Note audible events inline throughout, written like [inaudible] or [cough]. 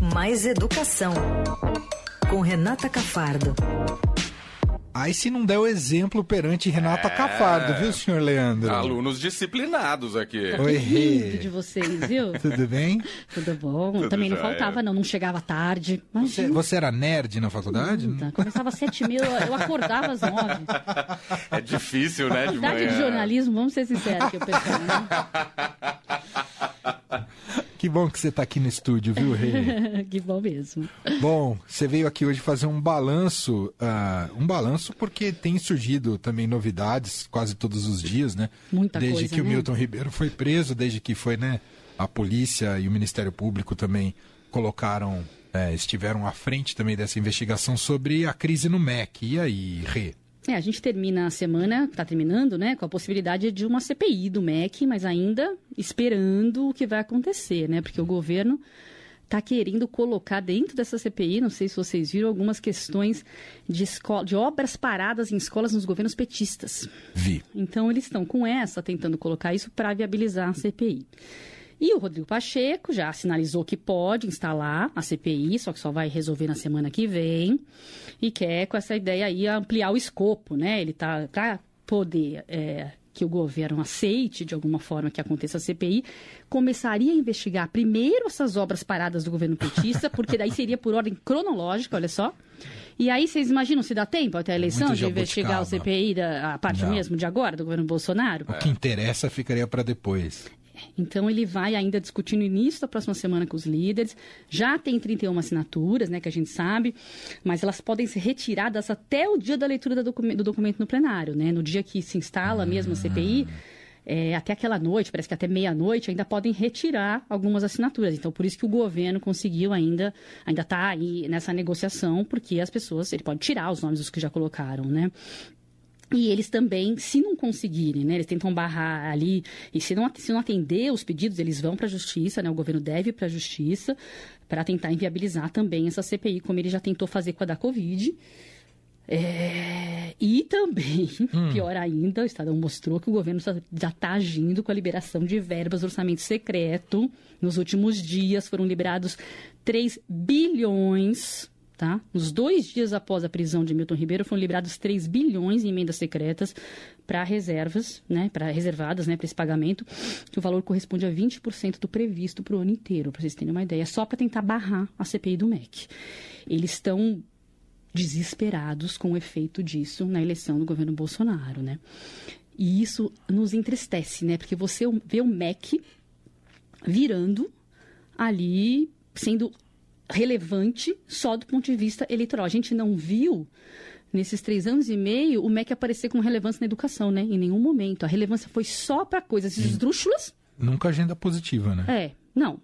Mais Educação, com Renata Cafardo. Aí se não der o exemplo perante Renata é... Cafardo, viu, senhor Leandro? Alunos disciplinados aqui. Oi, lindo de vocês, viu? [laughs] Tudo bem? Tudo bom. Tudo Também não faltava, não. Não chegava tarde. Você, você, era nerd na faculdade? Começava às sete mil, eu acordava às nove. É difícil, né, de Faculdade manhã. de jornalismo, vamos ser sinceros que eu pensei, né? [laughs] Que bom que você está aqui no estúdio, viu, Rei? [laughs] que bom mesmo. Bom, você veio aqui hoje fazer um balanço, uh, um balanço porque tem surgido também novidades quase todos os dias, né? Muita desde coisa, que né? o Milton Ribeiro foi preso, desde que foi, né? A polícia e o Ministério Público também colocaram, é, estiveram à frente também dessa investigação sobre a crise no MEC. E aí, Rê? É, a gente termina a semana, está terminando, né, com a possibilidade de uma CPI do MEC, mas ainda esperando o que vai acontecer, né, porque o governo está querendo colocar dentro dessa CPI, não sei se vocês viram, algumas questões de, escola, de obras paradas em escolas nos governos petistas. Vi. Então eles estão com essa, tentando colocar isso para viabilizar a CPI. E o Rodrigo Pacheco já sinalizou que pode instalar a CPI, só que só vai resolver na semana que vem. E quer, com essa ideia aí, ampliar o escopo, né? Ele tá para poder é, que o governo aceite de alguma forma que aconteça a CPI, começaria a investigar primeiro essas obras paradas do governo petista, porque daí seria por ordem cronológica, olha só. E aí vocês imaginam se dá tempo até a eleição Muito de investigar o CPI, da, a parte Não. mesmo de agora, do governo Bolsonaro? O que interessa ficaria para depois. Então ele vai ainda discutir no início da próxima semana com os líderes. Já tem 31 assinaturas, né, que a gente sabe, mas elas podem ser retiradas até o dia da leitura do documento, do documento no plenário, né? No dia que se instala mesmo a CPI, é, até aquela noite, parece que até meia-noite, ainda podem retirar algumas assinaturas. Então, por isso que o governo conseguiu ainda, ainda está aí nessa negociação, porque as pessoas, ele pode tirar os nomes dos que já colocaram, né? E eles também, se não conseguirem, né, eles tentam barrar ali, e se não, se não atender os pedidos, eles vão para a justiça, né, o governo deve ir para a justiça, para tentar inviabilizar também essa CPI, como ele já tentou fazer com a da Covid. É, e também, [laughs] pior ainda, o Estadão mostrou que o governo já está agindo com a liberação de verbas do orçamento secreto. Nos últimos dias foram liberados 3 bilhões Tá? Nos dois dias após a prisão de Milton Ribeiro, foram liberados 3 bilhões em emendas secretas para reservas, né, para reservadas né, para esse pagamento, que o valor corresponde a 20% do previsto para o ano inteiro, para vocês terem uma ideia, só para tentar barrar a CPI do MEC. Eles estão desesperados com o efeito disso na eleição do governo Bolsonaro, né? E isso nos entristece, né? Porque você vê o MEC virando ali, sendo relevante só do ponto de vista eleitoral. A gente não viu nesses três anos e meio o MEC aparecer com relevância na educação, né? Em nenhum momento. A relevância foi só para coisas esdrúxulas. Nunca agenda positiva, né? É, não.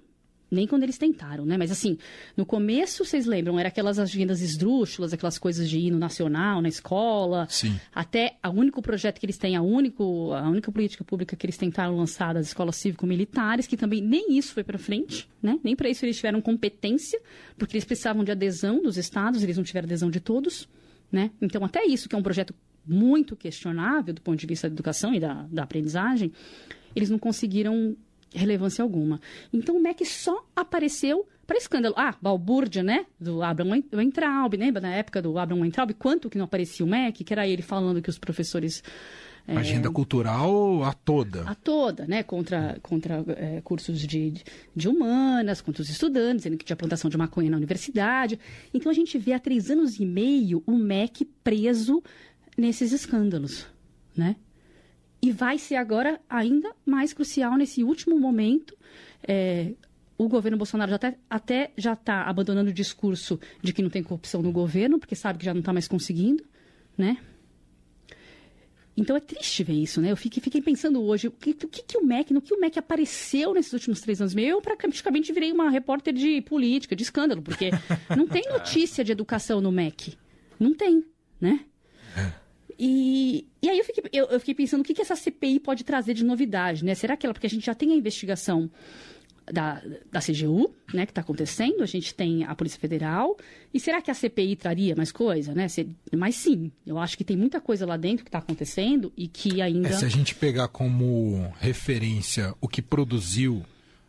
Nem quando eles tentaram, né? Mas assim, no começo, vocês lembram, era aquelas agendas esdrúxulas, aquelas coisas de hino nacional na escola. Sim. Até o único projeto que eles têm, a, único, a única política pública que eles tentaram lançar das escolas cívico-militares, que também nem isso foi para frente, né? Nem para isso eles tiveram competência, porque eles precisavam de adesão dos estados, eles não tiveram adesão de todos, né? Então, até isso, que é um projeto muito questionável do ponto de vista da educação e da, da aprendizagem, eles não conseguiram relevância alguma. Então o MEC só apareceu para escândalo. Ah, balbúrdia, né? Do Abraham Weintraub, lembra na época do Abraham Weintraub? Quanto que não aparecia o MEC? Que era ele falando que os professores... É, Agenda cultural a toda. A toda, né? Contra, contra é, cursos de, de humanas, contra os estudantes, dizendo que tinha plantação de maconha na universidade. Então a gente vê há três anos e meio o MEC preso nesses escândalos, né? E vai ser agora ainda mais crucial nesse último momento. É, o governo Bolsonaro já até, até já está abandonando o discurso de que não tem corrupção no governo, porque sabe que já não está mais conseguindo, né? Então é triste ver isso, né? Eu fiquei, fiquei pensando hoje, o que, o que, que o MEC, no que o MEC apareceu nesses últimos três anos meio, eu praticamente virei uma repórter de política, de escândalo, porque [laughs] não tem notícia de educação no MEC. Não tem, né? E, e aí eu fiquei, eu, eu fiquei pensando o que, que essa CPI pode trazer de novidade, né? Será que ela, porque a gente já tem a investigação da, da CGU, né, que está acontecendo, a gente tem a Polícia Federal, e será que a CPI traria mais coisa, né? Se, mas sim, eu acho que tem muita coisa lá dentro que está acontecendo e que ainda... É, se a gente pegar como referência o que produziu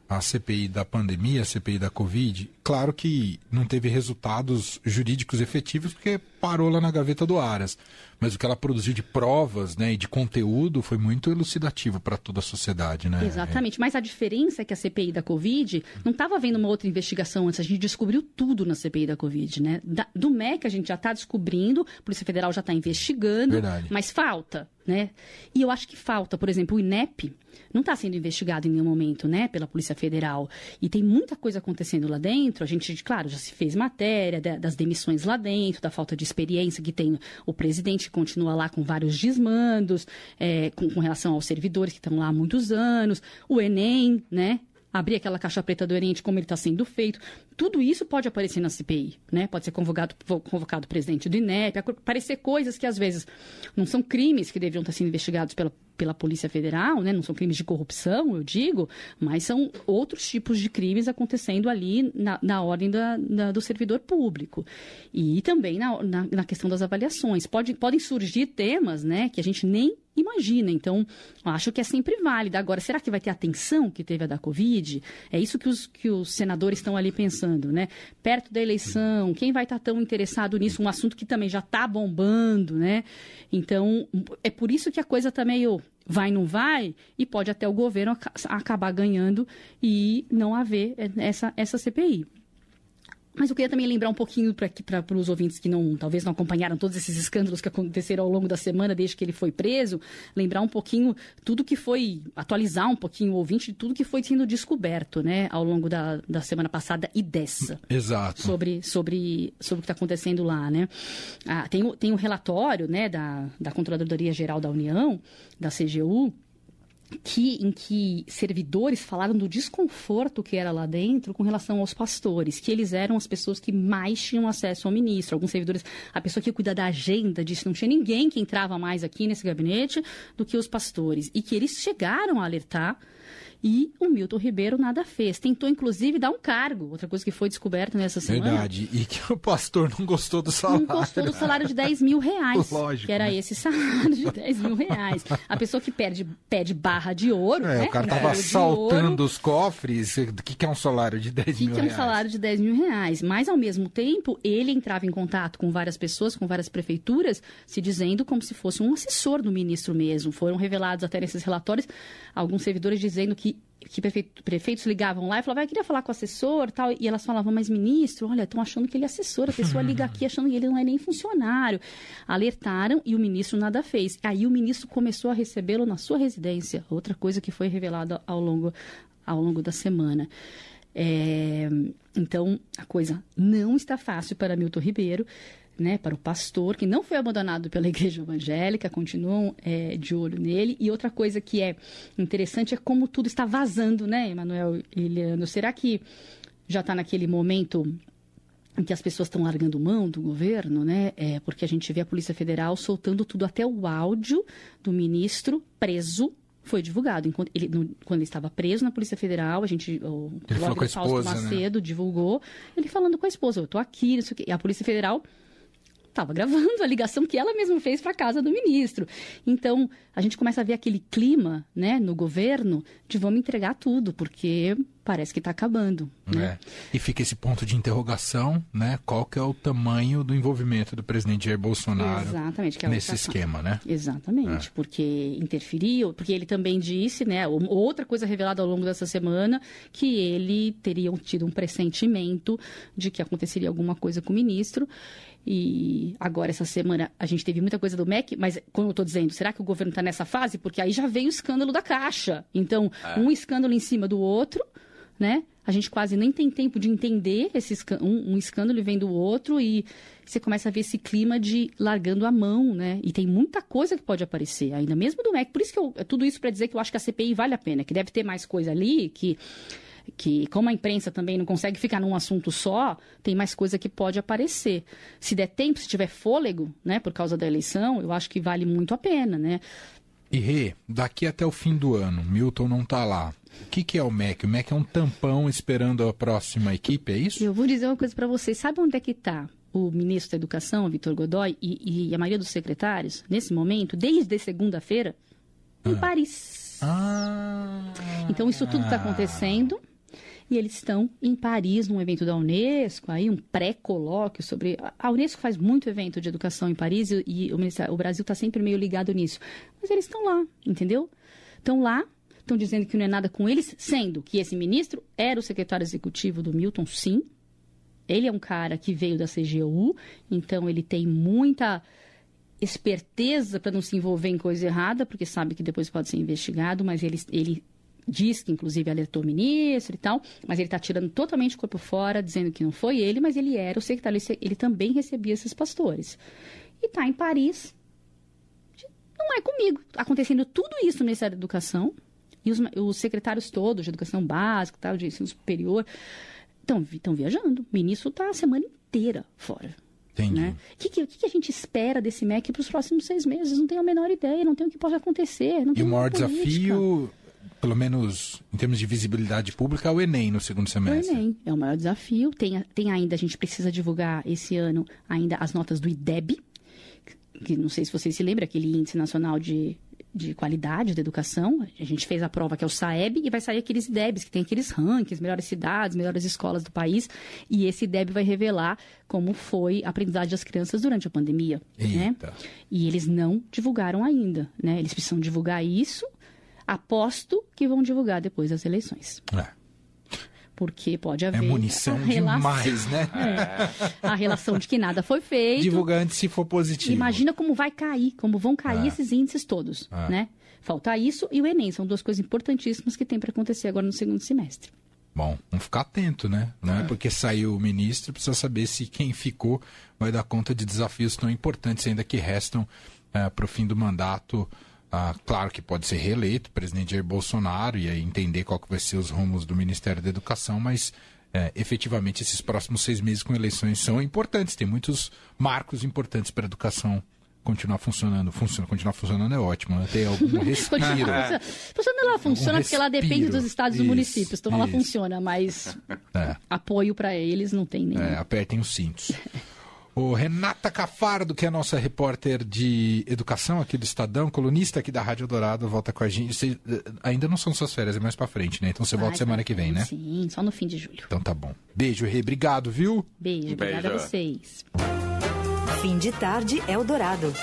a CPI da pandemia, a CPI da Covid, claro que não teve resultados jurídicos efetivos porque parou lá na gaveta do Aras. Mas o que ela produziu de provas né, e de conteúdo foi muito elucidativo para toda a sociedade. Né? Exatamente. Mas a diferença é que a CPI da Covid não estava havendo uma outra investigação antes. A gente descobriu tudo na CPI da Covid. Né? Da, do MEC a gente já está descobrindo, a Polícia Federal já está investigando, Verdade. mas falta. Né? E eu acho que falta, por exemplo, o INEP não está sendo investigado em nenhum momento né, pela Polícia Federal. E tem muita coisa acontecendo lá dentro. A gente, claro, já se fez matéria das demissões lá dentro, da falta de experiência que tem o presidente, que continua lá com vários desmandos, é, com, com relação aos servidores que estão lá há muitos anos, o Enem, né? abrir aquela caixa preta do Oriente, como ele está sendo feito. Tudo isso pode aparecer na CPI, né? Pode ser convocado, convocado o presidente do INEP, aparecer coisas que às vezes não são crimes que deveriam estar sendo investigados pela, pela Polícia Federal, né? Não são crimes de corrupção, eu digo, mas são outros tipos de crimes acontecendo ali na, na ordem da, da, do servidor público. E também na, na, na questão das avaliações. Pode, podem surgir temas, né, que a gente nem imagina. Então, acho que é sempre válida. Agora, será que vai ter atenção que teve a da Covid? É isso que os, que os senadores estão ali pensando, né? Perto da eleição, quem vai estar tão interessado nisso? Um assunto que também já está bombando, né? Então, é por isso que a coisa está meio vai, não vai, e pode até o governo acabar ganhando e não haver essa, essa CPI. Mas eu queria também lembrar um pouquinho para os ouvintes que não, talvez não acompanharam todos esses escândalos que aconteceram ao longo da semana desde que ele foi preso, lembrar um pouquinho tudo que foi, atualizar um pouquinho o ouvinte de tudo que foi sendo descoberto, né, ao longo da, da semana passada e dessa. Exato. Sobre, sobre, sobre o que está acontecendo lá, né. Ah, tem, tem um relatório, né, da, da Controladoria Geral da União, da CGU, que, em que servidores falaram do desconforto que era lá dentro com relação aos pastores, que eles eram as pessoas que mais tinham acesso ao ministro. Alguns servidores, a pessoa que cuida da agenda disse não tinha ninguém que entrava mais aqui nesse gabinete do que os pastores. E que eles chegaram a alertar e o Milton Ribeiro nada fez. Tentou, inclusive, dar um cargo. Outra coisa que foi descoberta nessa semana. Verdade. E que o pastor não gostou do salário. Não gostou do salário de 10 mil reais. Lógico. Que era né? esse salário de 10 mil reais. A pessoa que perde, pede barra de ouro. É, né? o cara tava barril de assaltando os cofres. O que, que é um salário de 10 que, mil que é um reais? salário de 10 mil reais. Mas, ao mesmo tempo, ele entrava em contato com várias pessoas, com várias prefeituras, se dizendo como se fosse um assessor do ministro mesmo. Foram revelados até nesses relatórios alguns servidores dizendo que que prefeito- prefeitos ligavam lá e falavam, ah, eu queria falar com o assessor tal, e elas falavam, mas ministro, olha, estão achando que ele é assessor, a pessoa liga aqui [laughs] achando que ele não é nem funcionário. Alertaram e o ministro nada fez. Aí o ministro começou a recebê-lo na sua residência, outra coisa que foi revelada ao longo, ao longo da semana. É, então, a coisa não está fácil para Milton Ribeiro, né, para o pastor, que não foi abandonado pela igreja evangélica, continuam é, de olho nele. E outra coisa que é interessante é como tudo está vazando, né, Emanuel e Leandro? Será que já está naquele momento em que as pessoas estão largando mão do governo, né? É, porque a gente vê a Polícia Federal soltando tudo, até o áudio do ministro preso foi divulgado. Enquanto ele, no- quando ele estava preso na Polícia Federal, a gente, o Ele falou com a Fausto esposa, né? Macedo divulgou, ele falando com a esposa, eu estou aqui, não sei o quê. E a Polícia Federal estava gravando a ligação que ela mesma fez para a casa do ministro. Então, a gente começa a ver aquele clima, né, no governo de vamos entregar tudo, porque parece que está acabando. Né? É. E fica esse ponto de interrogação, né? Qual que é o tamanho do envolvimento do presidente Jair Bolsonaro Exatamente, é nesse esquema, né? Exatamente, porque interferiu, porque ele também disse, né, outra coisa revelada ao longo dessa semana, que ele teria tido um pressentimento de que aconteceria alguma coisa com o ministro. E agora, essa semana, a gente teve muita coisa do MEC, mas, como eu estou dizendo, será que o governo está nessa fase? Porque aí já veio o escândalo da Caixa. Então, um escândalo em cima do outro, né? A gente quase nem tem tempo de entender esse um, um escândalo vem do outro e você começa a ver esse clima de largando a mão, né? E tem muita coisa que pode aparecer, ainda mesmo do MEC. Por isso que eu, tudo isso para dizer que eu acho que a CPI vale a pena, que deve ter mais coisa ali, que que como a imprensa também não consegue ficar num assunto só, tem mais coisa que pode aparecer. Se der tempo, se tiver fôlego, né, por causa da eleição, eu acho que vale muito a pena, né? E Rê, daqui até o fim do ano, Milton não tá lá. O que, que é o MEC? O MEC é um tampão esperando a próxima equipe, é isso? Eu vou dizer uma coisa para vocês. Sabe onde é que está o ministro da Educação, Vitor Godoy, e, e a maioria dos secretários, nesse momento, desde segunda-feira? Em Paris. Ah. Então, isso tudo está acontecendo, E eles estão em Paris, num evento da Unesco, aí um pré-colóquio sobre. A Unesco faz muito evento de educação em Paris e, o, o Brasil está sempre meio ligado nisso. Mas eles estão lá, entendeu? Estão lá, estão dizendo que não é nada com eles, sendo que esse ministro era o secretário executivo do Milton, sim. Ele é um cara que veio da CGU, então ele tem muita esperteza para não se envolver em coisa errada, porque sabe que depois pode ser investigado, mas ele, ele diz que inclusive alertou o ministro e tal, mas ele está tirando totalmente o corpo fora, dizendo que não foi ele, mas ele era o secretário, ele também recebia esses pastores. E está em Paris, não é comigo. Acontecendo tudo isso no Ministério da Educação, e os, os secretários todos de educação básica, tal, de ensino superior, estão viajando. O ministro está a semana inteira fora. Entendi. Né? O que, que, que, a gente espera desse MEC para os próximos seis meses? Não tenho a menor ideia, não tenho o que pode acontecer. e o maior desafio, pelo menos em termos de visibilidade pública, é o Enem no segundo semestre. O Enem é o maior desafio. Tem, tem ainda, a gente precisa divulgar esse ano ainda as notas do IDEB, que não sei se vocês se lembram, aquele índice nacional de de qualidade da educação. A gente fez a prova que é o SAEB e vai sair aqueles IDEBs, que tem aqueles rankings, melhores cidades, melhores escolas do país. E esse IDEB vai revelar como foi a aprendizagem das crianças durante a pandemia. Né? E eles não divulgaram ainda. Né? Eles precisam divulgar isso. Aposto que vão divulgar depois das eleições. É porque pode haver. É munição demais, né? [laughs] É, a relação de que nada foi feito. Divulgante se for positivo. Imagina como vai cair, como vão cair é. esses índices todos, é. né? Falta isso e o Enem, são duas coisas importantíssimas que tem para acontecer agora no segundo semestre. Bom, vamos ficar atento, né? Não é, é porque saiu o ministro, precisa saber se quem ficou vai dar conta de desafios tão importantes ainda que restam é, para o fim do mandato ah, claro que pode ser reeleito, o presidente Jair Bolsonaro, e aí entender qual que vai ser os rumos do Ministério da Educação, mas é, efetivamente esses próximos seis meses com eleições são importantes, tem muitos marcos importantes para a educação continuar funcionando. Funciona, continuar funcionando é ótimo, né? Tem algum [laughs] respiro. funciona, funciona ela funciona porque ela depende dos estados e dos municípios, então isso. ela funciona, mas é. apoio para eles não tem nenhum. É, apertem os cintos. [laughs] O Renata Cafardo, que é a nossa repórter de educação aqui do Estadão, colunista aqui da Rádio Dourado, volta com a gente. Você, eh, ainda não são suas férias, é mais pra frente, né? Então você volta semana que vem, né? Sim, só no fim de julho. Então tá bom. Beijo, Rê. Obrigado, viu? Beijo, obrigada a vocês. Fim de tarde, Eldorado.